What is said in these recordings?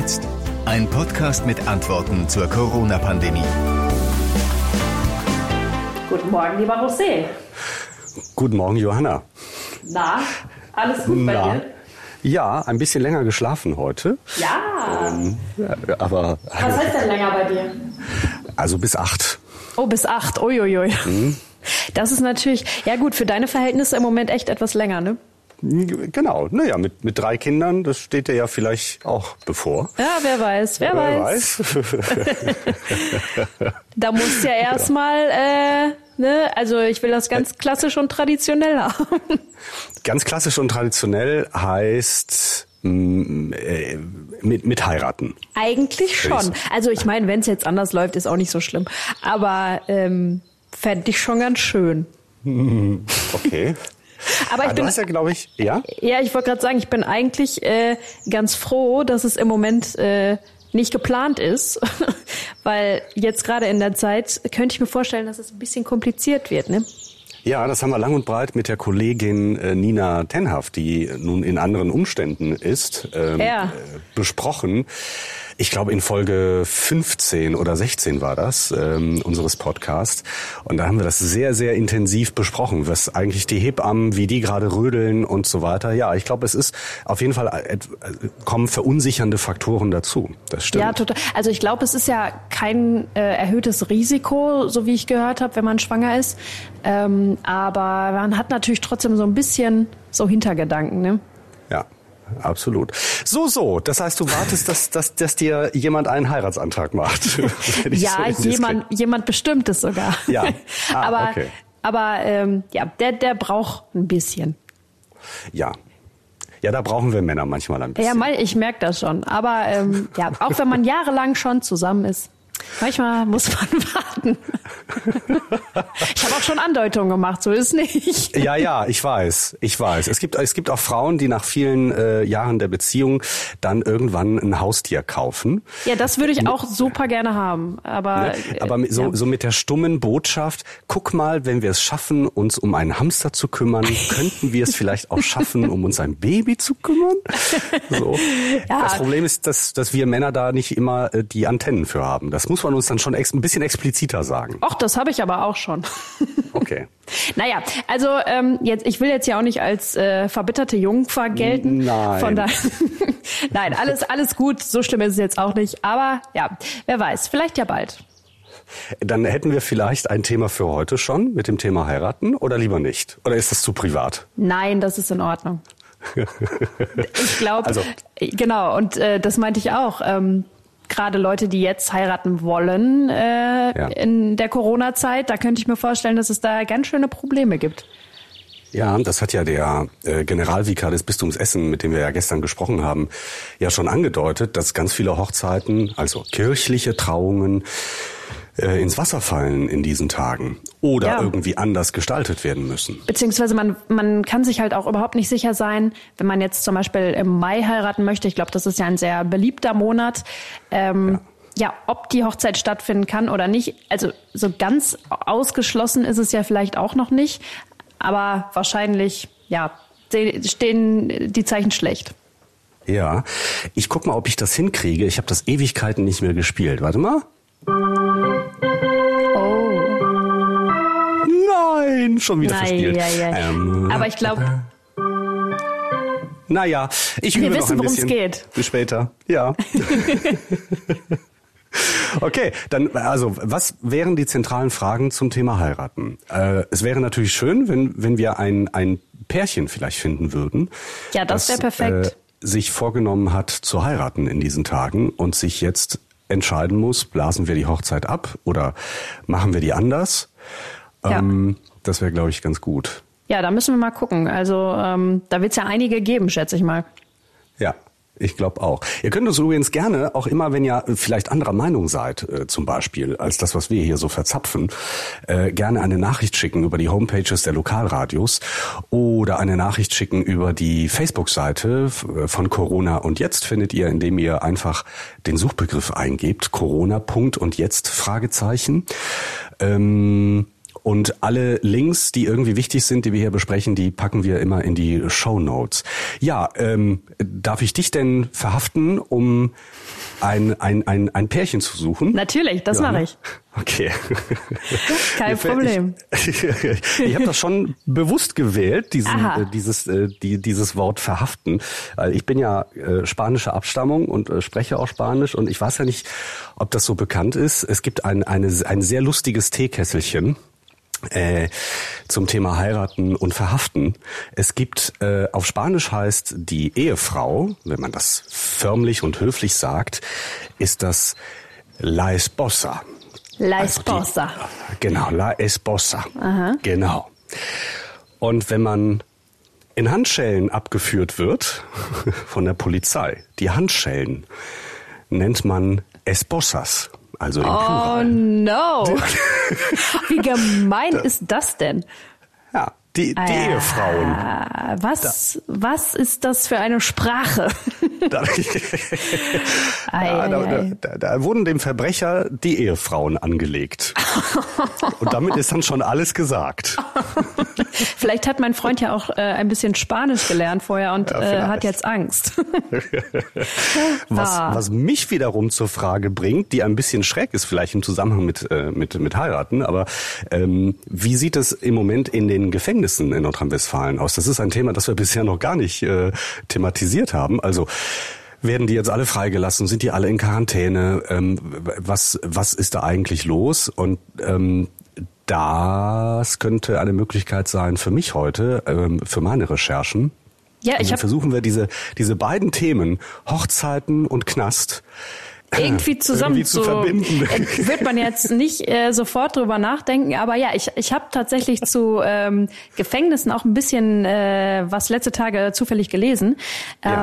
jetzt? Ein Podcast mit Antworten zur Corona-Pandemie. Guten Morgen, lieber José. Guten Morgen, Johanna. Na, alles gut bei Na. dir? Ja, ein bisschen länger geschlafen heute. Ja. Ähm, ja, aber Was heißt denn länger bei dir? also bis acht. Oh, bis acht. Uiuiui. Mhm. Das ist natürlich, ja gut, für deine Verhältnisse im Moment echt etwas länger, ne? Genau, naja, mit, mit drei Kindern, das steht dir ja vielleicht auch bevor. Ja, wer weiß, wer, weiß. Da musst ja erstmal, äh, ne, also ich will das ganz klassisch und traditionell haben. Ganz klassisch und traditionell heißt mm, äh, mit, mit heiraten. Eigentlich schon. Also ich meine, wenn es jetzt anders läuft, ist auch nicht so schlimm. Aber ähm, fände ich schon ganz schön. Okay. Aber ich Ah, du bin, hast ja, glaube ich, ja? ja, ich wollte gerade sagen, ich bin eigentlich äh, ganz froh, dass es im Moment äh, nicht geplant ist, weil jetzt gerade in der Zeit könnte ich mir vorstellen, dass es ein bisschen kompliziert wird, ne? Ja, das haben wir lang und breit mit der Kollegin äh, Nina Tenhaft, die nun in anderen Umständen ist, ähm, Ja. äh, besprochen. Ich glaube in Folge 15 oder 16 war das ähm, unseres Podcasts und da haben wir das sehr sehr intensiv besprochen, was eigentlich die Hebammen, wie die gerade rödeln und so weiter. Ja, ich glaube, es ist auf jeden Fall äh, äh, kommen verunsichernde Faktoren dazu. Das stimmt. Ja, total. Also ich glaube, es ist ja kein äh, erhöhtes Risiko, so wie ich gehört habe, wenn man schwanger ist. Ähm, aber man hat natürlich trotzdem so ein bisschen so Hintergedanken, ne? Ja, absolut. So, so. Das heißt, du wartest, dass, dass, dass dir jemand einen Heiratsantrag macht. So Ja, indiskret- jemand, jemand bestimmtes sogar. Ja. Ah, aber okay. aber ähm, ja, der, der braucht ein bisschen. Ja. Ja, da brauchen wir Männer manchmal ein bisschen. Ja, mal, ich merke das schon. Aber ähm, ja, auch wenn man jahrelang schon zusammen ist, manchmal muss man warten. ich habe auch schon Andeutungen gemacht, so ist nicht. Ja, ja, ich weiß, ich weiß. Es gibt, es gibt auch Frauen, die nach vielen äh, Jahren der Beziehung dann irgendwann ein Haustier kaufen. Ja, das würde ich auch super gerne haben. Aber, Ne? Aber mit- so, ja. so mit der stummen Botschaft, guck mal, wenn wir es schaffen, uns um einen Hamster zu kümmern, könnten wir es vielleicht auch schaffen, um uns ein Baby zu kümmern. So. Ja. Das Problem ist, dass, dass wir Männer da nicht immer äh, die Antennen für haben. Das muss man uns dann schon ein bisschen expliziter sagen. Och, das habe ich aber auch schon. Okay. Naja, also ähm, jetzt, ich will jetzt ja auch nicht als äh, verbitterte Jungfer gelten. Nein. Von daher, nein, alles, alles gut. So schlimm ist es jetzt auch nicht. Aber ja, wer weiß, vielleicht ja bald. Dann hätten wir vielleicht ein Thema für heute schon mit dem Thema heiraten oder lieber nicht? Oder ist das zu privat? Nein, das ist in Ordnung. Ich glaube, Also- genau, und äh, das meinte ich auch. Ähm, Gerade Leute, die jetzt heiraten wollen äh, Ja. in der Corona-Zeit, da könnte ich mir vorstellen, dass es da ganz schöne Probleme gibt. Ja, das hat ja der äh, Generalvikar des Bistums Essen, mit dem wir ja gestern gesprochen haben, ja schon angedeutet, dass ganz viele Hochzeiten, also kirchliche Trauungen, äh, ins Wasser fallen in diesen Tagen oder Ja. irgendwie anders gestaltet werden müssen. Beziehungsweise man, man kann sich halt auch überhaupt nicht sicher sein, wenn man jetzt zum Beispiel im Mai heiraten möchte. Ich glaube, das ist ja ein sehr beliebter Monat. Ähm, ja. ob die Hochzeit stattfinden kann oder nicht. Also so ganz ausgeschlossen ist es ja vielleicht auch noch nicht. Aber wahrscheinlich, ja, stehen die Zeichen schlecht. Ja, ich guck mal, ob ich das hinkriege. Ich habe das Ewigkeiten nicht mehr gespielt. Warte mal. Oh. Nein, schon wieder Nein, verspielt. ja, ja. Ähm, Aber ich glaube, Naja, ich Wir übe wissen, noch ein worum's bisschen. geht. Bis später. Ja. Okay, dann also was wären die zentralen Fragen zum Thema heiraten? Äh, es wäre natürlich schön, wenn wenn wir ein ein Pärchen vielleicht finden würden. Ja, das wär perfekt. Äh, sich vorgenommen hat zu heiraten in diesen Tagen und sich jetzt entscheiden muss, blasen wir die Hochzeit ab oder machen wir die anders? Ja. Ähm, das wäre, glaube ich, ganz gut. ja, da müssen wir mal gucken. Also ähm, da wird es ja einige geben, schätze ich mal. Ja, ich glaube auch. Ihr könnt uns übrigens gerne, auch immer, wenn ihr vielleicht anderer Meinung seid, äh, zum Beispiel, als das, was wir hier so verzapfen, äh, gerne eine Nachricht schicken über die Homepages der Lokalradios oder eine Nachricht schicken über die Facebook-Seite äh, von Corona und jetzt findet ihr, indem ihr einfach den Suchbegriff eingebt, Corona Punkt und jetzt Fragezeichen. Ähm, Und alle Links, die irgendwie wichtig sind, die wir hier besprechen, die packen wir immer in die Show Notes. Ja, ähm, darf ich dich denn verhaften, um ein, ein, ein, ein Pärchen zu suchen? Natürlich, das Ja, mache ne? ich. Okay. Kein Problem. Ich, ich habe das schon bewusst gewählt, diesen, äh, dieses, äh, die, dieses Wort verhaften. Weil Ich bin ja äh, spanischer Abstammung und äh, spreche auch Spanisch und ich weiß ja nicht, ob das so bekannt ist. Es gibt ein, eine, ein sehr lustiges Teekesselchen äh, zum Thema heiraten und verhaften. Es gibt äh, auf Spanisch heißt die Ehefrau, wenn man das förmlich und höflich sagt, ist das la esposa. La Also die- Esposa. Genau, la esposa. Genau. Und wenn man in Handschellen abgeführt wird von der Polizei, die Handschellen nennt man esposas, also im Oh Plural. no. Wie gemein ist das denn? Ja, die, die Äh, Ehefrauen. Was, was ist das für eine Sprache? Da, ja, da, da, da wurden dem Verbrecher die Ehefrauen angelegt. Und damit ist dann schon alles gesagt. Vielleicht hat mein Freund ja auch äh, ein bisschen Spanisch gelernt vorher und Ja, äh, hat jetzt Angst. Was, Ah. was mich wiederum zur Frage bringt, die ein bisschen schräg ist, vielleicht im Zusammenhang mit, äh, mit, mit heiraten, aber ähm, wie sieht es im Moment in den Gefängnissen in Nordrhein-Westfalen aus? Das ist ein Thema, das wir bisher noch gar nicht äh, thematisiert haben. Also werden die jetzt alle freigelassen? Sind die alle in Quarantäne? Ähm, was, was ist da eigentlich los? Und ähm, das könnte eine Möglichkeit sein für mich heute, ähm, für meine Recherchen. Ja, ich habe versuchen wir diese, diese beiden Themen, Hochzeiten und Knast, irgendwie zusammen irgendwie zu verbinden. Äh, wird man jetzt nicht äh, sofort drüber nachdenken, aber ja, ich, ich habe tatsächlich zu ähm, Gefängnissen auch ein bisschen äh, was letzte Tage zufällig gelesen. Ja.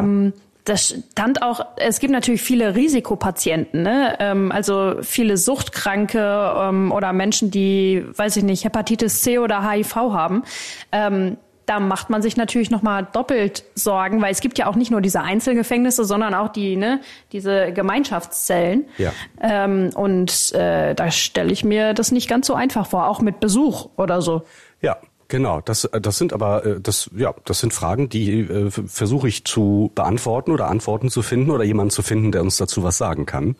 Das stand auch, es gibt natürlich viele Risikopatienten, ne? ähm, also viele Suchtkranke ähm, oder Menschen, die, weiß ich nicht, Hepatitis C oder HIV haben. Ähm, da macht man sich natürlich noch mal doppelt Sorgen, weil es gibt ja auch nicht nur diese Einzelgefängnisse, sondern auch die, ne, diese Gemeinschaftszellen. Ja. Ähm, und äh, da stelle ich mir das nicht ganz so einfach vor, auch mit Besuch oder so. Ja, genau. Das, äh, das sind aber, äh, das, ja, das sind Fragen, die äh, versuche ich zu beantworten oder Antworten zu finden oder jemanden zu finden, der uns dazu was sagen kann.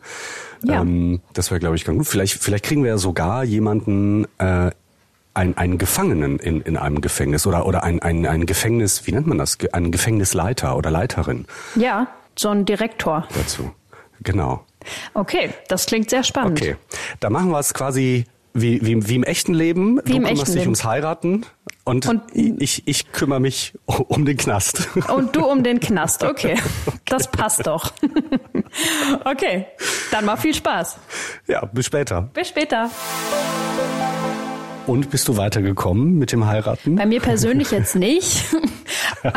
Ja. Ähm, das wäre, glaube ich, ganz gut. Vielleicht, vielleicht kriegen wir ja sogar jemanden, äh, ein, einen Gefangenen in, in einem Gefängnis oder, oder ein, ein, ein Gefängnis, wie nennt man das? Ge- Ein Gefängnisleiter oder Leiterin Ja, so ein Direktor. dazu. Genau. Okay, das klingt sehr spannend. Okay, da machen wir es quasi wie, wie, wie im echten Leben. Wie du im kümmerst dich ums Heiraten und, Und- ich, ich kümmere mich um den Knast. Und du um den Knast, okay. Das passt doch. Okay, dann mal viel Spaß. ja, bis später. Bis später. Und bist du weitergekommen mit dem Heiraten? Bei mir persönlich jetzt nicht.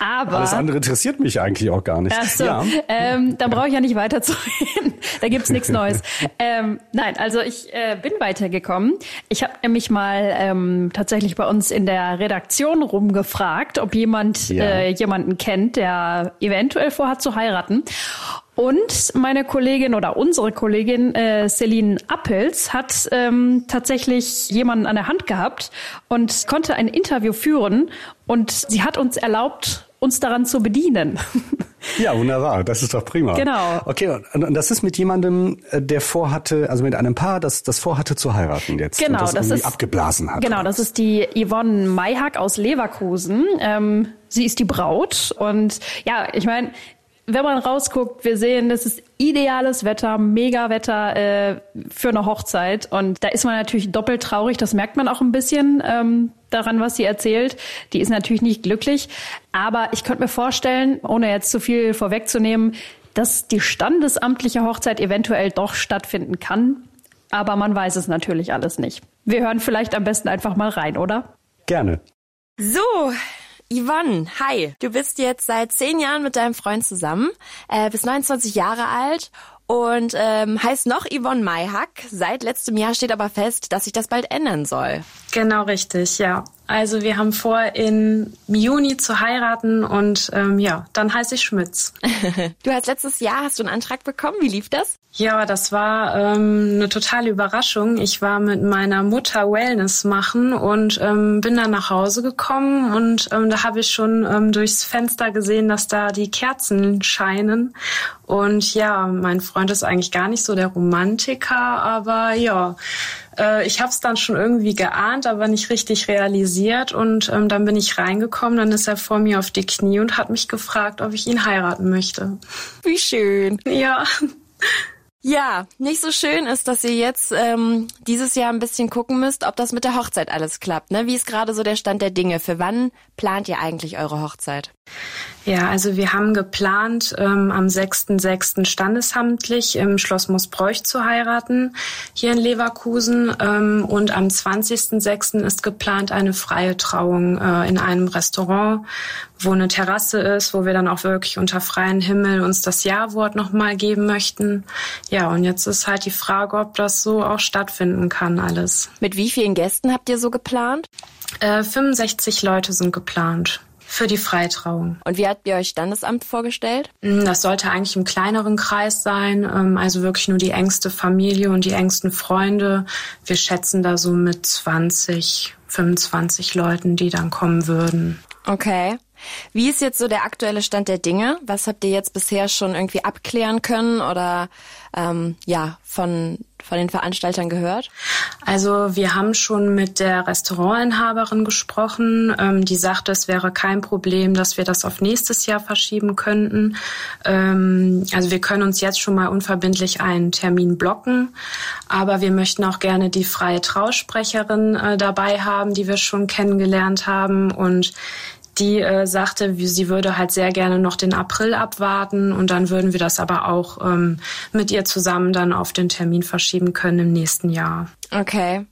Aber. Alles andere interessiert mich eigentlich auch gar nicht. Ach so, Ja, ähm, dann brauche ich ja nicht weiterzureden. da gibt's nichts Neues. ähm, nein, also ich äh, bin weitergekommen. Ich habe nämlich mal ähm, tatsächlich bei uns in der Redaktion rumgefragt, ob jemand Ja. äh, jemanden kennt, der eventuell vorhat zu heiraten. Und meine Kollegin oder unsere Kollegin äh, Celine Appels hat ähm, tatsächlich jemanden an der Hand gehabt und konnte ein Interview führen. Und sie hat uns erlaubt, uns daran zu bedienen. ja, wunderbar. Das ist doch prima. Genau. Okay, und, das ist mit jemandem, äh, der vorhatte, also mit einem Paar, das, das vorhatte zu heiraten jetzt. Genau, das, das ist- abgeblasen hat. Genau, das ist die Yvonne Mayhack aus Leverkusen. Ähm, sie ist die Braut und ja, ich meine, wenn man rausguckt, wir sehen, das ist ideales Wetter, mega Wetter äh, für eine Hochzeit und da ist man natürlich doppelt traurig. Das merkt man auch ein bisschen ähm, daran, was sie erzählt. Die ist natürlich nicht glücklich, aber ich könnte mir vorstellen, ohne jetzt zu viel vorwegzunehmen, dass die standesamtliche Hochzeit eventuell doch stattfinden kann. Aber man weiß es natürlich alles nicht. Wir hören vielleicht am besten einfach mal rein, oder? Gerne. So, Yvonne, hi. Du bist jetzt seit zehn Jahren mit deinem Freund zusammen, äh, bist 29 Jahre alt und ähm, heißt noch Yvonne Mayhack. Seit letztem Jahr steht aber fest, dass sich das bald ändern soll. Genau richtig, ja. Also wir haben vor, im Juni zu heiraten und ähm, ja, dann heiße ich Schmitz. Du hast letztes Jahr hast du einen Antrag bekommen. Wie lief das? Ja, das war ähm, eine totale Überraschung. Ich war mit meiner Mutter Wellness machen und ähm, bin dann nach Hause gekommen und ähm, da habe ich schon ähm, durchs Fenster gesehen, dass da die Kerzen scheinen. Und ja, mein Freund ist eigentlich gar nicht so der Romantiker, aber ja, äh, ich habe es dann schon irgendwie geahnt, aber nicht richtig realisiert. Und ähm, dann bin ich reingekommen, dann ist er vor mir auf die Knie und hat mich gefragt, ob ich ihn heiraten möchte. Wie schön. Ja. Ja, nicht so schön ist, dass ihr jetzt ähm, dieses Jahr ein bisschen gucken müsst, ob das mit der Hochzeit alles klappt. Ne? Wie ist gerade so der Stand der Dinge? Für wann plant ihr eigentlich eure Hochzeit? Ja, also wir haben geplant, ähm, am 6.6. standesamtlich im Schloss Moosbräuch zu heiraten, hier in Leverkusen. Ähm, und am 20.6. ist geplant eine freie Trauung äh, in einem Restaurant, wo eine Terrasse ist, wo wir dann auch wirklich unter freiem Himmel uns das Ja-Wort nochmal geben möchten. Ja, und jetzt ist halt die Frage, ob das so auch stattfinden kann alles. Mit wie vielen Gästen habt ihr so geplant? Äh, 65 Leute sind geplant für die Freitrauung. Und wie habt ihr euch Standesamt vorgestellt? Mm, das sollte eigentlich im kleineren Kreis sein, ähm, also wirklich nur die engste Familie und die engsten Freunde. Wir schätzen da so mit 20, 25 Leuten, die dann kommen würden. Okay. Wie ist jetzt so der aktuelle Stand der Dinge? Was habt ihr jetzt bisher schon irgendwie abklären können oder ähm, ja von von den Veranstaltern gehört? Also wir haben schon mit der Restaurantinhaberin gesprochen. Ähm, die sagte, es wäre kein Problem, dass wir das auf nächstes Jahr verschieben könnten. Ähm, also wir können uns jetzt schon mal unverbindlich einen Termin blocken, aber wir möchten auch gerne die freie Trausprecherin äh, dabei haben, die wir schon kennengelernt haben und die äh, sagte, sie würde halt sehr gerne noch den April abwarten und dann würden wir das aber auch ähm, mit ihr zusammen dann auf den Termin verschieben können im nächsten Jahr. Okay.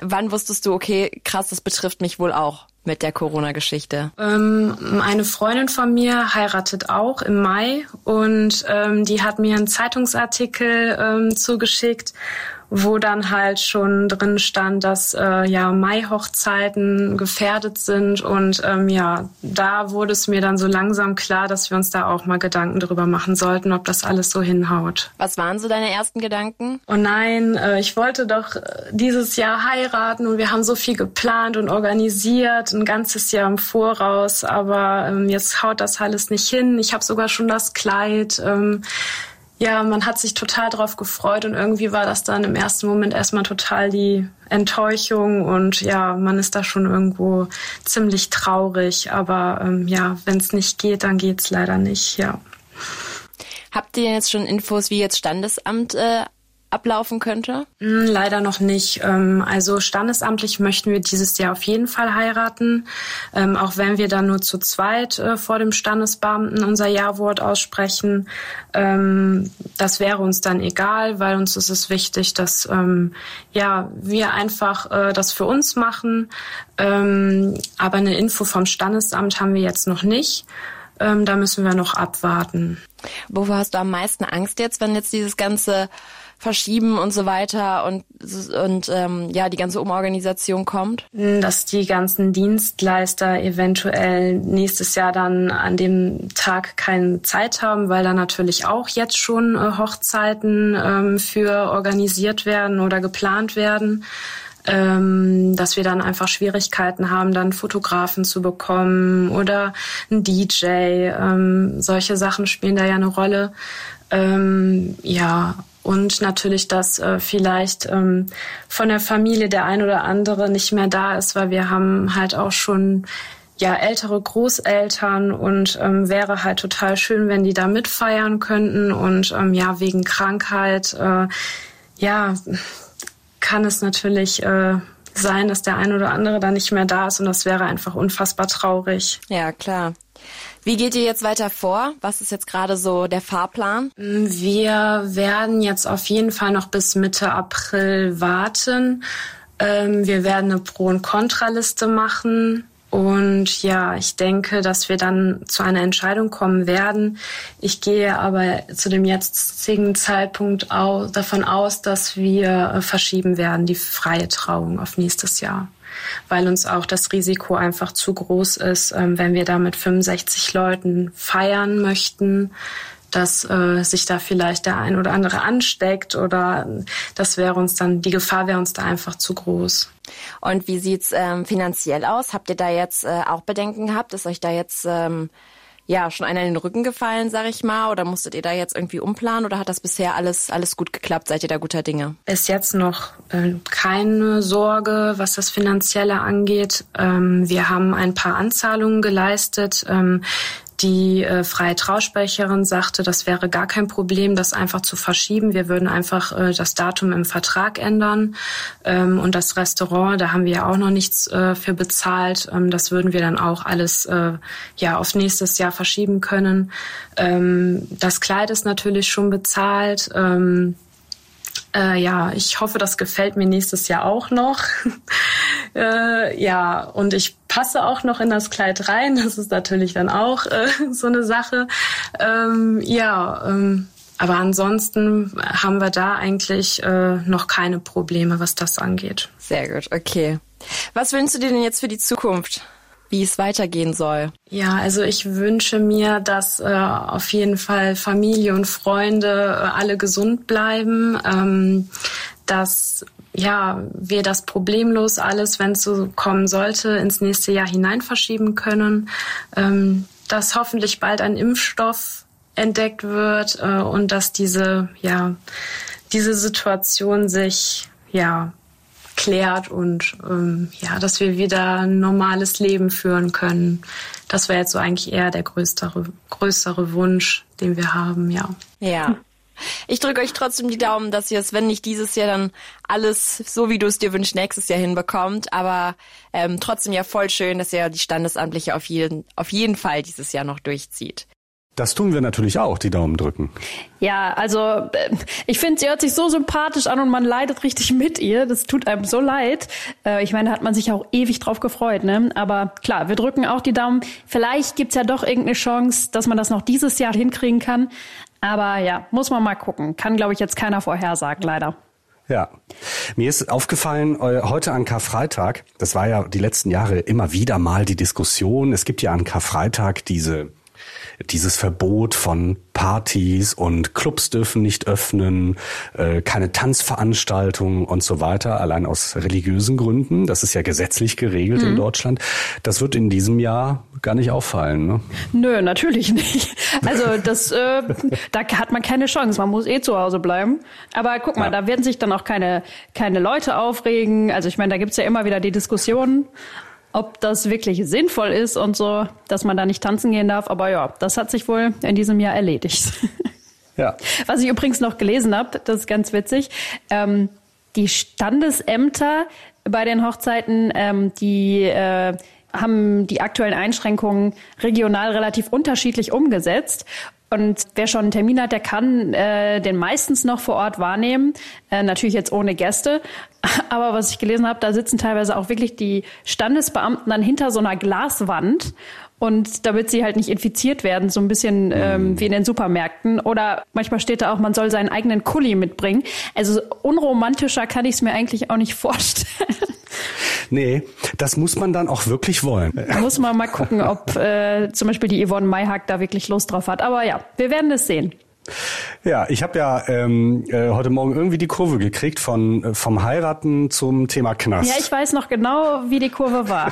Wann wusstest du, okay, krass, das betrifft mich wohl auch mit der Corona-Geschichte? Ähm, eine Freundin von mir heiratet auch im Mai und ähm, die hat mir einen Zeitungsartikel ähm, zugeschickt wo dann halt schon drin stand, dass äh, ja Mai-Hochzeiten gefährdet sind und ähm, ja, da wurde es mir dann so langsam klar, dass wir uns da auch mal Gedanken darüber machen sollten, ob das alles so hinhaut. Was waren so deine ersten Gedanken? Oh nein, äh, ich wollte doch äh, dieses Jahr heiraten und wir haben so viel geplant und organisiert, ein ganzes Jahr im Voraus, aber ähm, jetzt haut das alles nicht hin. Ich habe sogar schon das Kleid. Ähm, ja, man hat sich total drauf gefreut und irgendwie war das dann im ersten Moment erstmal total die Enttäuschung und ja, man ist da schon irgendwo ziemlich traurig. Aber ähm, ja, wenn es nicht geht, dann geht's leider nicht, ja. Habt ihr jetzt schon Infos, wie jetzt Standesamt äh, ablaufen könnte? Hm, leider noch nicht. Ähm, also standesamtlich möchten wir dieses Jahr auf jeden Fall heiraten, ähm, auch wenn wir dann nur zu zweit äh, vor dem Standesbeamten unser Ja-Wort aussprechen. Ähm, das wäre uns dann egal, weil uns ist es wichtig, dass ja wir einfach äh, das für uns machen. Aber eine Info vom Standesamt haben wir jetzt noch nicht. Da müssen wir noch abwarten. Wovor hast du am meisten Angst jetzt, wenn jetzt dieses ganze verschieben und so weiter und, und ähm, ja, die ganze Umorganisation kommt? Dass die ganzen Dienstleister eventuell nächstes Jahr dann an dem Tag keine Zeit haben, weil da natürlich auch jetzt schon äh, Hochzeiten ähm, für organisiert werden oder geplant werden ähm, dass wir dann einfach Schwierigkeiten haben, dann Fotografen zu bekommen oder ein DJ. Ähm, solche Sachen spielen da ja eine Rolle. Ähm, ja, und natürlich, dass äh, vielleicht ähm, von der Familie der ein oder andere nicht mehr da ist, weil wir haben halt auch schon ja ältere Großeltern und ähm, wäre halt total schön, wenn die da mitfeiern könnten und ähm, ja wegen Krankheit äh, ja kann es natürlich äh, sein, dass der ein oder andere da nicht mehr da ist und das wäre einfach unfassbar traurig. Ja, klar. Wie geht ihr jetzt weiter vor? Was ist jetzt gerade so der Fahrplan? Wir werden jetzt auf jeden Fall noch bis Mitte April warten. Ähm, wir werden eine Pro- und Kontraliste machen. Und ja, ich denke, dass wir dann zu einer Entscheidung kommen werden. Ich gehe aber zu dem jetzigen Zeitpunkt davon aus, dass wir verschieben werden, die freie Trauung auf nächstes Jahr weil uns auch das Risiko einfach zu groß ist, ähm, wenn wir da mit 65 Leuten feiern möchten. dass äh, sich da vielleicht der ein oder andere ansteckt oder das wäre uns dann, die Gefahr wäre uns da einfach zu groß. Und wie sieht's ähm, finanziell aus? Habt ihr da jetzt äh, auch Bedenken gehabt? Ist euch da jetzt ähm, ja schon einer in den Rücken gefallen, sag ich mal, oder musstet ihr da jetzt irgendwie umplanen oder hat das bisher alles alles gut geklappt? Seid ihr da guter Dinge? Ist jetzt noch äh, keine Sorge, was das finanzielle angeht. Ähm, wir haben ein paar Anzahlungen geleistet. Ähm, die äh, freie Trausprecherin sagte, das wäre gar kein Problem, das einfach zu verschieben. Wir würden einfach äh, das Datum im Vertrag ändern. Ähm, und das Restaurant, da haben wir ja auch noch nichts äh, für bezahlt. Ähm, das würden wir dann auch alles äh, ja auf nächstes Jahr verschieben können. Ähm, das Kleid ist natürlich schon bezahlt. Ähm, äh, ja, ich hoffe, das gefällt mir nächstes Jahr auch noch. äh, ja, und ich passe auch noch in das Kleid rein. Das ist natürlich dann auch äh, so eine Sache. Ähm, ja, ähm, aber ansonsten haben wir da eigentlich äh, noch keine Probleme, was das angeht. Sehr gut, okay. Was wünschst du dir denn jetzt für die Zukunft? wie es weitergehen soll? Ja, also ich wünsche mir, dass äh, auf jeden Fall Familie und Freunde äh, alle gesund bleiben, ähm, dass ja, wir das problemlos alles, wenn es so kommen sollte, ins nächste Jahr hinein verschieben können, ähm, dass hoffentlich bald ein Impfstoff entdeckt wird äh, und dass diese, ja, diese Situation sich, ja, klärt und ähm, ja, dass wir wieder ein normales Leben führen können. Das wäre jetzt so eigentlich eher der größere, größere Wunsch, den wir haben, ja. Ja. Ich drücke euch trotzdem die Daumen, dass ihr es, wenn nicht dieses Jahr, dann alles so, wie du es dir wünschst, nächstes Jahr hinbekommt. Aber ähm, trotzdem ja voll schön, dass ihr die Standesamtliche auf jeden, auf jeden Fall dieses Jahr noch durchzieht. Das tun wir natürlich auch, die Daumen drücken. Ja, also äh, ich finde, sie hört sich so sympathisch an und man leidet richtig mit ihr. Das tut einem so leid. Äh, ich meine, da hat man sich auch ewig drauf gefreut. Ne? Aber klar, wir drücken auch die Daumen. Vielleicht gibt's ja doch irgendeine Chance, dass man das noch dieses Jahr hinkriegen kann. Aber ja, muss man mal gucken. Kann, glaube ich, jetzt keiner vorhersagen, leider. Ja, mir ist aufgefallen, äh, heute an Karfreitag, das war ja die letzten Jahre immer wieder mal die Diskussion, es gibt ja an Karfreitag diese dieses Verbot von Partys und Clubs dürfen nicht öffnen, äh, keine Tanzveranstaltungen und so weiter, allein aus religiösen Gründen. Das ist ja gesetzlich geregelt mhm. in Deutschland. Das wird in diesem Jahr gar nicht auffallen. Ne? Nö, natürlich nicht. Also das, äh, da hat man keine Chance. Man muss eh zu Hause bleiben. Aber guck mal, ja. da werden sich dann auch keine keine Leute aufregen. Also ich meine, da gibt's ja immer wieder die Diskussionen ob das wirklich sinnvoll ist und so, dass man da nicht tanzen gehen darf. Aber ja, das hat sich wohl in diesem Jahr erledigt. Ja. Was ich übrigens noch gelesen habe, das ist ganz witzig. Ähm, die Standesämter bei den Hochzeiten, ähm, die äh, haben die aktuellen Einschränkungen regional relativ unterschiedlich umgesetzt. Und wer schon einen Termin hat, der kann äh, den meistens noch vor Ort wahrnehmen. Äh, natürlich jetzt ohne Gäste. Aber was ich gelesen habe, da sitzen teilweise auch wirklich die Standesbeamten dann hinter so einer Glaswand. Und damit sie halt nicht infiziert werden, so ein bisschen ähm, mhm. wie in den Supermärkten. Oder manchmal steht da auch, man soll seinen eigenen Kuli mitbringen. Also unromantischer kann ich es mir eigentlich auch nicht vorstellen. Nee, das muss man dann auch wirklich wollen. Da muss man mal gucken, ob äh, zum Beispiel die Yvonne Mayhack da wirklich Lust drauf hat. Aber ja, wir werden es sehen. Ja, ich habe ja ähm, äh, heute Morgen irgendwie die Kurve gekriegt von äh, vom Heiraten zum Thema Knast. Ja, ich weiß noch genau, wie die Kurve war.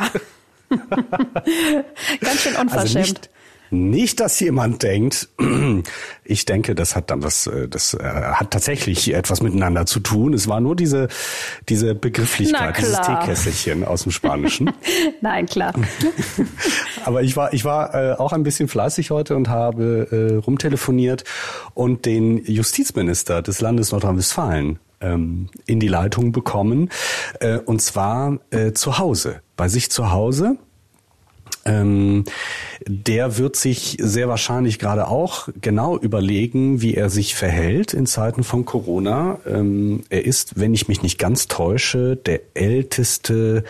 Ganz schön unverschämt. Also nicht, nicht, dass jemand denkt, ich denke, das hat dann was, äh, das äh, hat tatsächlich etwas miteinander zu tun. Es war nur diese, diese Begrifflichkeit, dieses Teekesselchen aus dem Spanischen. Nein, klar. Aber ich war, ich war äh, auch ein bisschen fleißig heute und habe rumtelefoniert und den Justizminister des Landes Nordrhein-Westfalen ähm, in die Leitung bekommen. Und zwar zu Hause, bei sich zu Hause ähm, der wird sich sehr wahrscheinlich gerade auch genau überlegen, wie er sich verhält in Zeiten von Corona. Ähm, er ist, wenn ich mich nicht ganz täusche, der älteste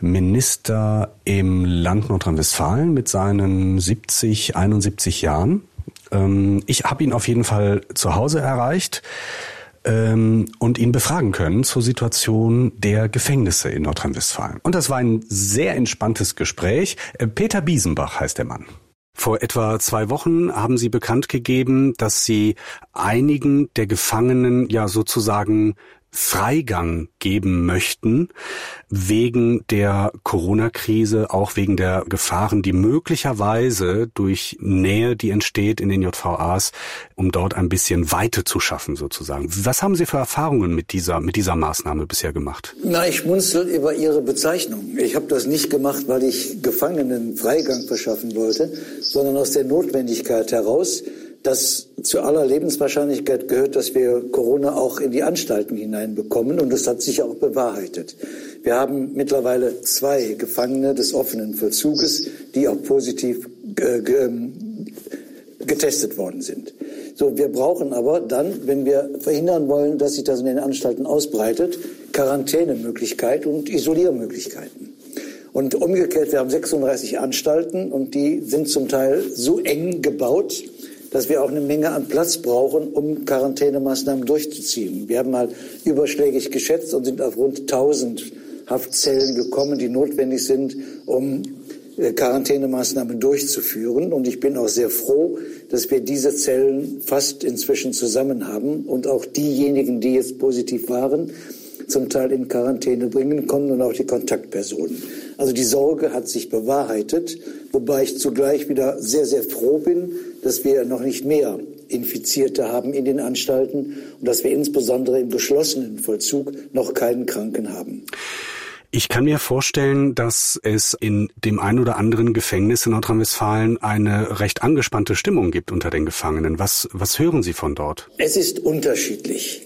Minister im Land Nordrhein-Westfalen mit seinen 70, 71 Jahren. Ähm, ich habe ihn auf jeden Fall zu Hause erreicht ähm, und ihn befragen können zur Situation der Gefängnisse in Nordrhein-Westfalen. Und das war ein sehr entspanntes Gespräch. Äh, Peter Biesenbach heißt der Mann. Vor etwa zwei Wochen haben Sie bekannt gegeben, dass Sie einigen der Gefangenen ja sozusagen Freigang geben möchten, wegen der Corona-Krise, auch wegen der Gefahren, die möglicherweise durch Nähe, die entsteht in den JVAs, um dort ein bisschen Weite zu schaffen sozusagen. Was haben Sie für Erfahrungen mit dieser, mit dieser Maßnahme bisher gemacht? Na, ich munzel über Ihre Bezeichnung. Ich habe das nicht gemacht, weil ich Gefangenen Freigang verschaffen wollte, sondern aus der Notwendigkeit heraus, dass zu aller Lebenswahrscheinlichkeit gehört, dass wir Corona auch in die Anstalten hineinbekommen. Und das hat sich auch bewahrheitet. Wir haben mittlerweile zwei Gefangene des offenen Vollzuges, die auch positiv äh, ähm, getestet worden sind. So, wir brauchen aber dann, wenn wir verhindern wollen, dass sich das in den Anstalten ausbreitet, Quarantänemöglichkeiten und Isoliermöglichkeiten. Und umgekehrt, wir haben 36 Anstalten und die sind zum Teil so eng gebaut, dass wir auch eine Menge an Platz brauchen, um Quarantänemaßnahmen durchzuziehen. Wir haben mal überschlägig geschätzt und sind auf rund 1000 Haftzellen gekommen, die notwendig sind, um äh, Quarantänemaßnahmen durchzuführen. Und ich bin auch sehr froh, dass wir diese Zellen fast inzwischen zusammen haben und auch diejenigen, die jetzt positiv waren, zum Teil in Quarantäne bringen konnten und auch die Kontaktpersonen. Also die Sorge hat sich bewahrheitet, wobei ich zugleich wieder sehr, sehr froh bin, dass wir noch nicht mehr Infizierte haben in den Anstalten und dass wir insbesondere im geschlossenen Vollzug noch keinen Kranken haben. Ich kann mir vorstellen, dass es in dem ein oder anderen Gefängnis in Nordrhein-Westfalen eine recht angespannte Stimmung gibt unter den Gefangenen. Was, was hören Sie von dort? Es ist unterschiedlich.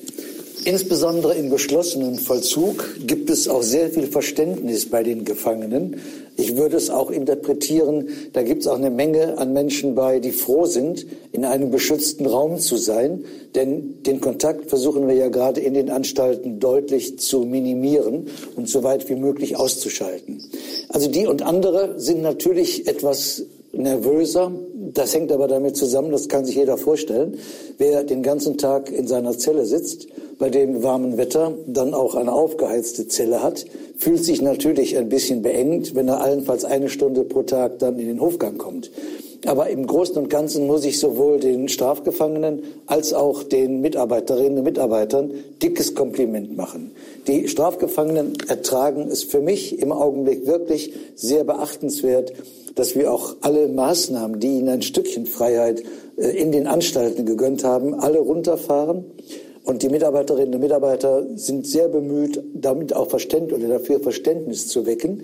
Insbesondere im geschlossenen Vollzug gibt es auch sehr viel Verständnis bei den Gefangenen. Ich würde es auch interpretieren, da gibt es auch eine Menge an Menschen bei, die froh sind, in einem beschützten Raum zu sein. Denn den Kontakt versuchen wir ja gerade in den Anstalten deutlich zu minimieren und so weit wie möglich auszuschalten. Also die und andere sind natürlich etwas nervöser. Das hängt aber damit zusammen, das kann sich jeder vorstellen, wer den ganzen Tag in seiner Zelle sitzt, bei dem warmen Wetter dann auch eine aufgeheizte Zelle hat, fühlt sich natürlich ein bisschen beengt, wenn er allenfalls eine Stunde pro Tag dann in den Hofgang kommt. Aber im Großen und Ganzen muss ich sowohl den Strafgefangenen als auch den Mitarbeiterinnen und Mitarbeitern dickes Kompliment machen. Die Strafgefangenen ertragen es für mich im Augenblick wirklich sehr beachtenswert, dass wir auch alle Maßnahmen, die ihnen ein Stückchen Freiheit äh, in den Anstalten gegönnt haben, alle runterfahren. Und die Mitarbeiterinnen und Mitarbeiter sind sehr bemüht, damit auch Verständnis oder dafür Verständnis zu wecken.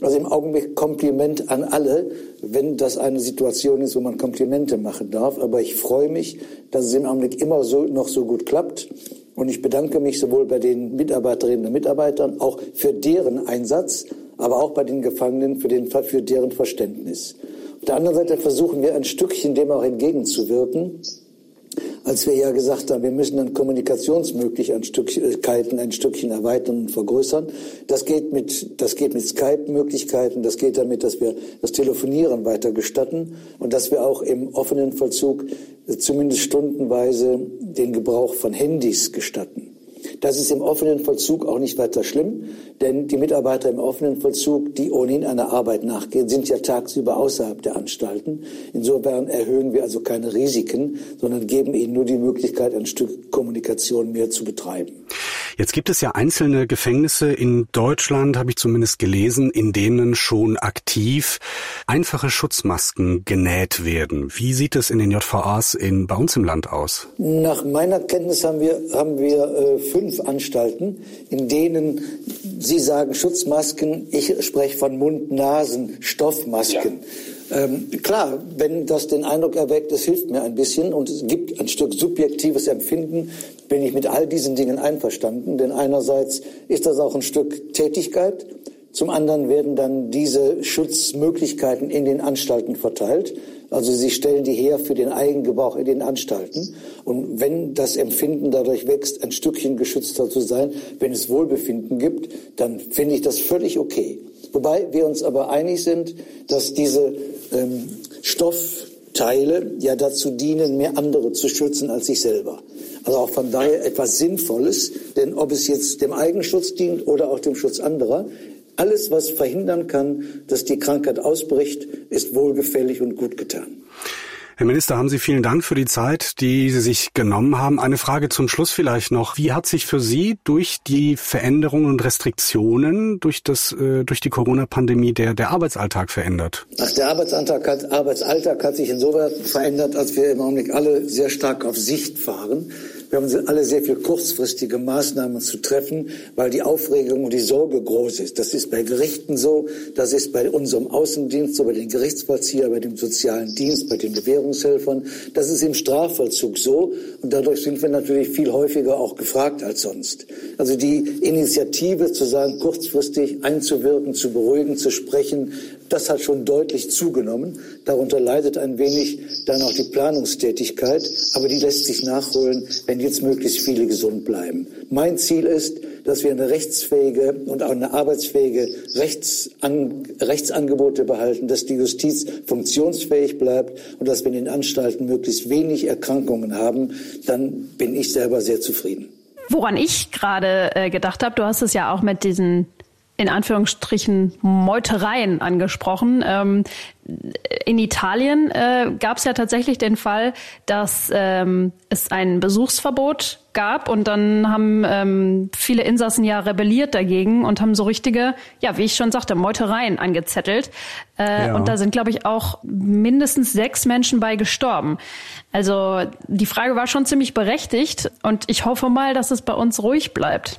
Also im Augenblick Kompliment an alle, wenn das eine Situation ist, wo man Komplimente machen darf. Aber ich freue mich, dass es im Augenblick immer so, noch so gut klappt. Und ich bedanke mich sowohl bei den Mitarbeiterinnen und Mitarbeitern auch für deren Einsatz, aber auch bei den Gefangenen für, den, für deren Verständnis. Auf der anderen Seite versuchen wir ein Stückchen dem auch entgegenzuwirken, als wir ja gesagt haben, wir müssen dann Kommunikationsmöglichkeiten ein Stückchen erweitern und vergrößern. Das geht mit, das geht mit Skype-Möglichkeiten, das geht damit, dass wir das Telefonieren weiter gestatten und dass wir auch im offenen Vollzug zumindest stundenweise den Gebrauch von Handys gestatten. Das ist im offenen Vollzug auch nicht weiter schlimm, denn die Mitarbeiter im offenen Vollzug, die ohnehin einer Arbeit nachgehen, sind ja tagsüber außerhalb der Anstalten. Insofern erhöhen wir also keine Risiken, sondern geben ihnen nur die Möglichkeit, ein Stück Kommunikation mehr zu betreiben. Jetzt gibt es ja einzelne Gefängnisse in Deutschland, habe ich zumindest gelesen, in denen schon aktiv einfache Schutzmasken genäht werden. Wie sieht es in den JVAs in, bei uns im Land aus? Nach meiner Kenntnis haben wir, haben wir äh, fünf Anstalten, in denen Sie sagen Schutzmasken, ich spreche von Mund-Nasen-Stoffmasken. Ja. Ähm, klar, wenn das den Eindruck erweckt, es hilft mir ein bisschen und es gibt ein Stück subjektives Empfinden, bin ich mit all diesen Dingen einverstanden. Denn einerseits ist das auch ein Stück Tätigkeit, zum anderen werden dann diese Schutzmöglichkeiten in den Anstalten verteilt. Also sie stellen die her für den Eigengebrauch in den Anstalten. Und wenn das Empfinden dadurch wächst, ein Stückchen geschützter zu sein, wenn es Wohlbefinden gibt, dann finde ich das völlig okay. Wobei wir uns aber einig sind, dass diese ähm, Stoffteile ja dazu dienen, mehr andere zu schützen als sich selber. Also auch von daher etwas Sinnvolles, denn ob es jetzt dem Eigenschutz dient oder auch dem Schutz anderer, Alles, was verhindern kann, dass die Krankheit ausbricht, ist wohlgefällig und gut getan. Herr Minister, haben Sie vielen Dank für die Zeit, die Sie sich genommen haben. Eine Frage zum Schluss vielleicht noch. Wie hat sich für Sie durch die Veränderungen und Restriktionen durch das, äh, durch die Corona-Pandemie der, der Arbeitsalltag verändert? Ach, der Arbeitsalltag hat, Arbeitsalltag hat sich insoweit verändert, als wir im Augenblick alle sehr stark auf Sicht fahren. Wir haben alle sehr viel kurzfristige Maßnahmen zu treffen, weil die Aufregung und die Sorge groß ist. Das ist bei Gerichten so, das ist bei unserem Außendienst so, bei den Gerichtsvollziehern, bei dem sozialen Dienst, bei den Bewährungshelfern. Das ist im Strafvollzug so und dadurch sind wir natürlich viel häufiger auch gefragt als sonst. Also die Initiative zu sagen, kurzfristig einzuwirken, zu beruhigen, zu sprechen, das hat schon deutlich zugenommen. Darunter leidet ein wenig dann auch die Planungstätigkeit, aber die lässt sich nachholen, wenn jetzt möglichst viele gesund bleiben. Mein Ziel ist, dass wir eine rechtsfähige und auch eine arbeitsfähige Rechtsan Rechtsangebote behalten, dass die Justiz funktionsfähig bleibt und dass wir in den Anstalten möglichst wenig Erkrankungen haben. Dann bin ich selber sehr zufrieden. Woran ich gerade äh, gedacht habe, du hast es ja auch mit diesen in Anführungsstrichen Meutereien angesprochen. Ähm, in Italien äh, gab es ja tatsächlich den Fall, dass ähm, es ein Besuchsverbot gab und dann haben ähm, viele Insassen ja rebelliert dagegen und haben so richtige, ja, wie ich schon sagte, Meutereien angezettelt. Äh, ja. Und da sind, glaube ich, auch mindestens sechs Menschen bei gestorben. Also die Frage war schon ziemlich berechtigt und ich hoffe mal, dass es bei uns ruhig bleibt.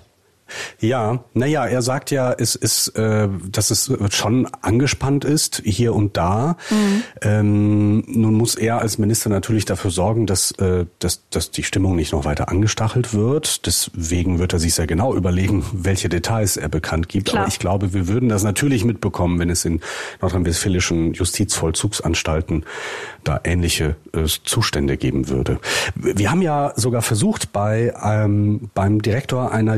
Ja, naja, er sagt ja, es ist, äh, dass es schon angespannt ist hier und da. Mhm. Ähm, nun muss er als Minister natürlich dafür sorgen, dass, äh, dass, dass die Stimmung nicht noch weiter angestachelt wird. Deswegen wird er sich sehr genau überlegen, welche Details er bekannt gibt. Klar. Aber ich glaube, wir würden das natürlich mitbekommen, wenn es in nordrhein-westfälischen Justizvollzugsanstalten da ähnliche äh, Zustände geben würde. Wir haben ja sogar versucht, bei ähm, beim Direktor einer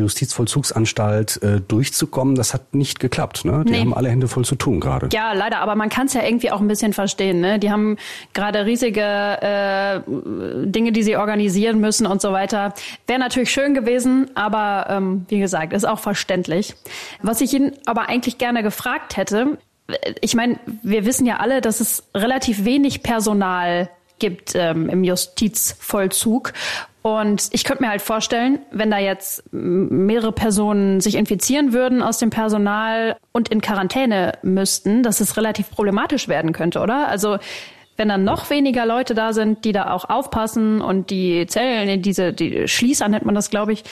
Justizvollzugsanstalt äh, durchzukommen. Das hat nicht geklappt. Ne? Die nee. haben alle Hände voll zu tun gerade. Ja, leider. Aber man kann es ja irgendwie auch ein bisschen verstehen. Ne? Die haben gerade riesige äh, Dinge, die sie organisieren müssen und so weiter. Wäre natürlich schön gewesen, aber ähm, wie gesagt, ist auch verständlich. Was ich ihn aber eigentlich gerne gefragt hätte, ich meine, wir wissen ja alle, dass es relativ wenig Personal gibt ähm, im Justizvollzug. Und ich könnte mir halt vorstellen, wenn da jetzt mehrere Personen sich infizieren würden aus dem Personal und in Quarantäne müssten, dass es relativ problematisch werden könnte, oder? Also wenn dann noch weniger Leute da sind, die da auch aufpassen und die Zellen diese, die Schließer nennt man das, glaube ich,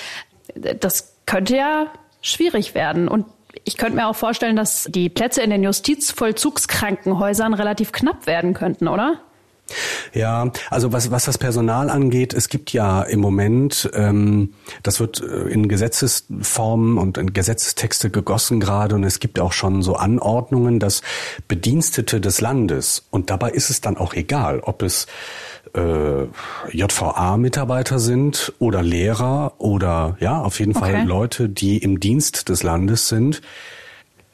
das könnte ja schwierig werden. Und ich könnte mir auch vorstellen, dass die Plätze in den Justizvollzugskrankenhäusern relativ knapp werden könnten, oder? Ja, also was, was das Personal angeht, es gibt ja im Moment, ähm, das wird äh, in Gesetzesformen und in Gesetzestexte gegossen gerade und es gibt auch schon so Anordnungen, dass Bedienstete des Landes, und dabei ist es dann auch egal, ob es äh, JVA-Mitarbeiter sind oder Lehrer oder ja, auf jeden okay. Fall Leute, die im Dienst des Landes sind,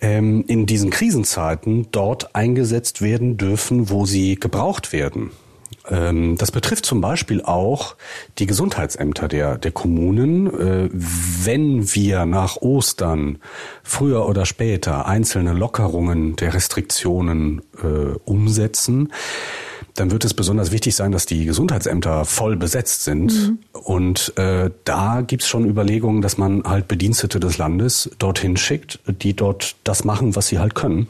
ähm, in diesen Krisenzeiten dort eingesetzt werden dürfen, wo sie gebraucht werden. Ähm, das betrifft zum Beispiel auch die Gesundheitsämter der, der Kommunen. Äh, wenn wir nach Ostern früher oder später einzelne Lockerungen der Restriktionen äh, umsetzen, dann wird es besonders wichtig sein, dass die Gesundheitsämter voll besetzt sind. Mhm. Und äh, da gibt's schon Überlegungen, dass man halt Bedienstete des Landes dorthin schickt, die dort das machen, was sie halt können.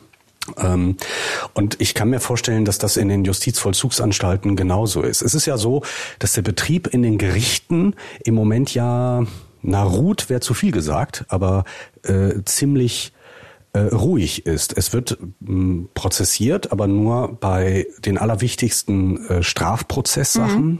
Ähm, und ich kann mir vorstellen, dass das in den Justizvollzugsanstalten genauso ist. Es ist ja so, dass der Betrieb in den Gerichten im Moment ja, na, ruht wäre zu viel gesagt, aber äh, ziemlich ruhig ist. Es wird hm, prozessiert, aber nur bei den allerwichtigsten äh, Strafprozesssachen. Mhm.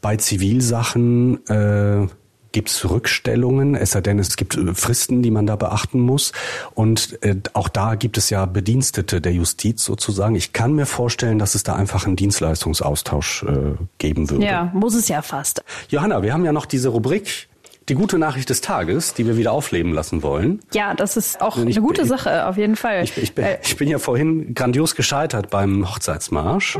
Bei Zivilsachen äh, gibt es Rückstellungen, es sei denn, es gibt äh, Fristen, die man da beachten muss. Und äh, auch da gibt es ja Bedienstete der Justiz sozusagen. Ich kann mir vorstellen, dass es da einfach einen Dienstleistungsaustausch äh, geben würde. Ja, muss es ja fast. Johanna, wir haben ja noch diese Rubrik die gute Nachricht des Tages, die wir wieder aufleben lassen wollen. Ja, das ist auch eine gute ich, Sache, auf jeden Fall. Ich, ich, bin, äh, ich bin ja vorhin grandios gescheitert beim Hochzeitsmarsch.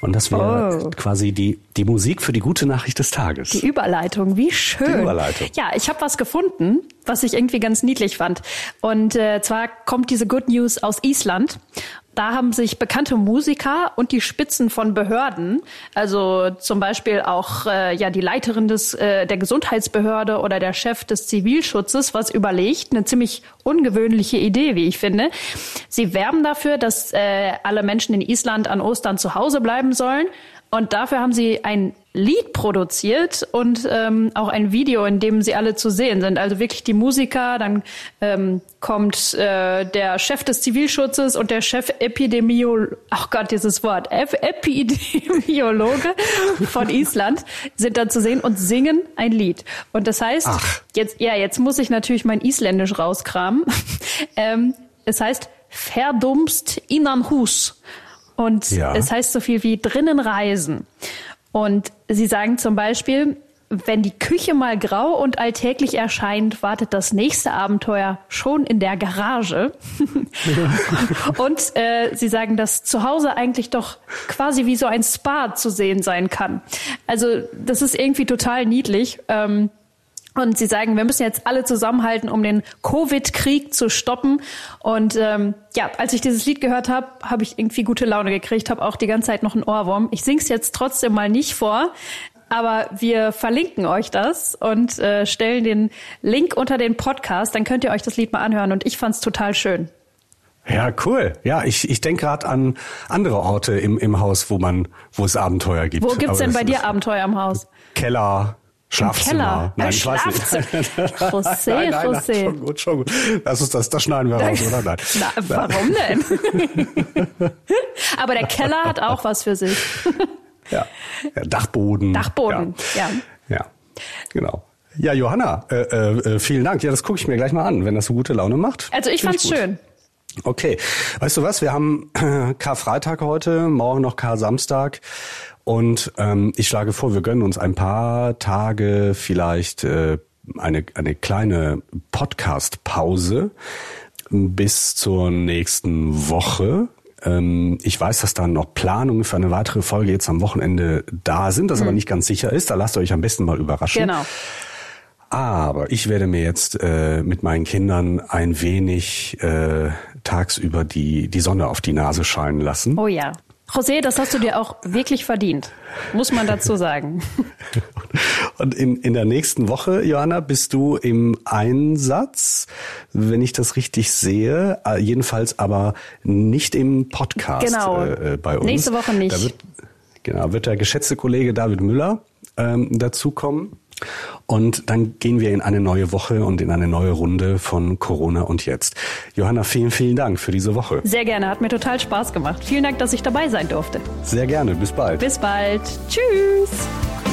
Und das wäre Oh. quasi die, die Musik für die gute Nachricht des Tages. Die Überleitung, wie schön. Die Überleitung. Ja, ich habe was gefunden, was ich irgendwie ganz niedlich fand. Und äh, zwar kommt diese Good News aus Island. Da haben sich bekannte Musiker und die Spitzen von Behörden, also zum Beispiel auch äh, ja die Leiterin des äh, der Gesundheitsbehörde oder der Chef des Zivilschutzes, was überlegt. Eine ziemlich ungewöhnliche Idee, wie ich finde. Sie werben dafür, dass äh, alle Menschen in Island an Ostern zu Hause bleiben sollen. Und dafür haben sie ein Lied produziert und ähm, auch ein Video, in dem sie alle zu sehen sind. Also wirklich die Musiker, dann ähm, kommt äh, der Chef des Zivilschutzes und der Chef Epidemiologe, ach Gott, dieses Wort, Ep Epidemiologe von Island sind dann zu sehen und singen ein Lied. Und das heißt, Ach. jetzt, ja, jetzt muss ich natürlich mein Isländisch rauskramen. ähm, es heißt Verdumst innan Hus. Und Ja. es heißt so viel wie drinnen reisen. Und sie sagen zum Beispiel, wenn die Küche mal grau und alltäglich erscheint, wartet das nächste Abenteuer schon in der Garage. und äh, sie sagen, dass zu Hause eigentlich doch quasi wie so ein Spa zu sehen sein kann. Also das ist irgendwie total niedlich. Ähm, und sie sagen, wir müssen jetzt alle zusammenhalten, um den Covid-Krieg zu stoppen. Und ähm, ja, als ich dieses Lied gehört habe, habe ich irgendwie gute Laune gekriegt, habe auch die ganze Zeit noch einen Ohrwurm. Ich sing's jetzt trotzdem mal nicht vor, aber wir verlinken euch das und äh, stellen den Link unter den Podcast. Dann könnt ihr euch das Lied mal anhören. Und ich fand's total schön. Ja, cool. Ja, ich, ich denke gerade an andere Orte im, im Haus, wo man, wo es Abenteuer gibt. Wo gibt's Aber denn bei dir Abenteuer im Haus? Keller, Schlafzimmer. Keller? Nein, ich weiß nicht. Schlafzimmer. José, nein, nein, José. Nein, schon gut, schon gut. Das ist das, das schneiden wir raus, oder? Nein. Na, warum denn? aber der Keller hat auch was für sich. Ja. ja Dachboden. Dachboden, ja. Ja, genau. Ja, Johanna, äh, äh, vielen Dank. Ja, das gucke ich mir gleich mal an, wenn das so gute Laune macht. Also ich fand's gut. schön. Okay, weißt du was? Wir haben äh, Karfreitag heute, morgen noch Kar-Samstag. Und ähm, ich schlage vor, wir gönnen uns ein paar Tage vielleicht äh, eine, eine kleine Podcast-Pause bis zur nächsten Woche. Ähm, ich weiß, dass da noch Planungen für eine weitere Folge jetzt am Wochenende da sind, das aber nicht ganz sicher ist. Da lasst euch am besten mal überraschen. Genau. Aber ich werde mir jetzt äh, mit meinen Kindern ein wenig äh, tagsüber die, die Sonne auf die Nase scheinen lassen. Oh ja. José, das hast du dir auch wirklich verdient. Muss man dazu sagen. Und in, in der nächsten Woche, Johanna, bist du im Einsatz, wenn ich das richtig sehe. Äh, jedenfalls aber nicht im Podcast Genau. äh, äh, bei uns. Nächste Woche nicht. Da wird, genau, wird der geschätzte Kollege David Müller ähm, dazukommen. Und dann gehen wir in eine neue Woche und in eine neue Runde von Corona und jetzt. Johanna, vielen, vielen Dank für diese Woche. Sehr gerne, hat mir total Spaß gemacht. Vielen Dank, dass ich dabei sein durfte. Sehr gerne. Bis bald. Bis bald. Tschüss.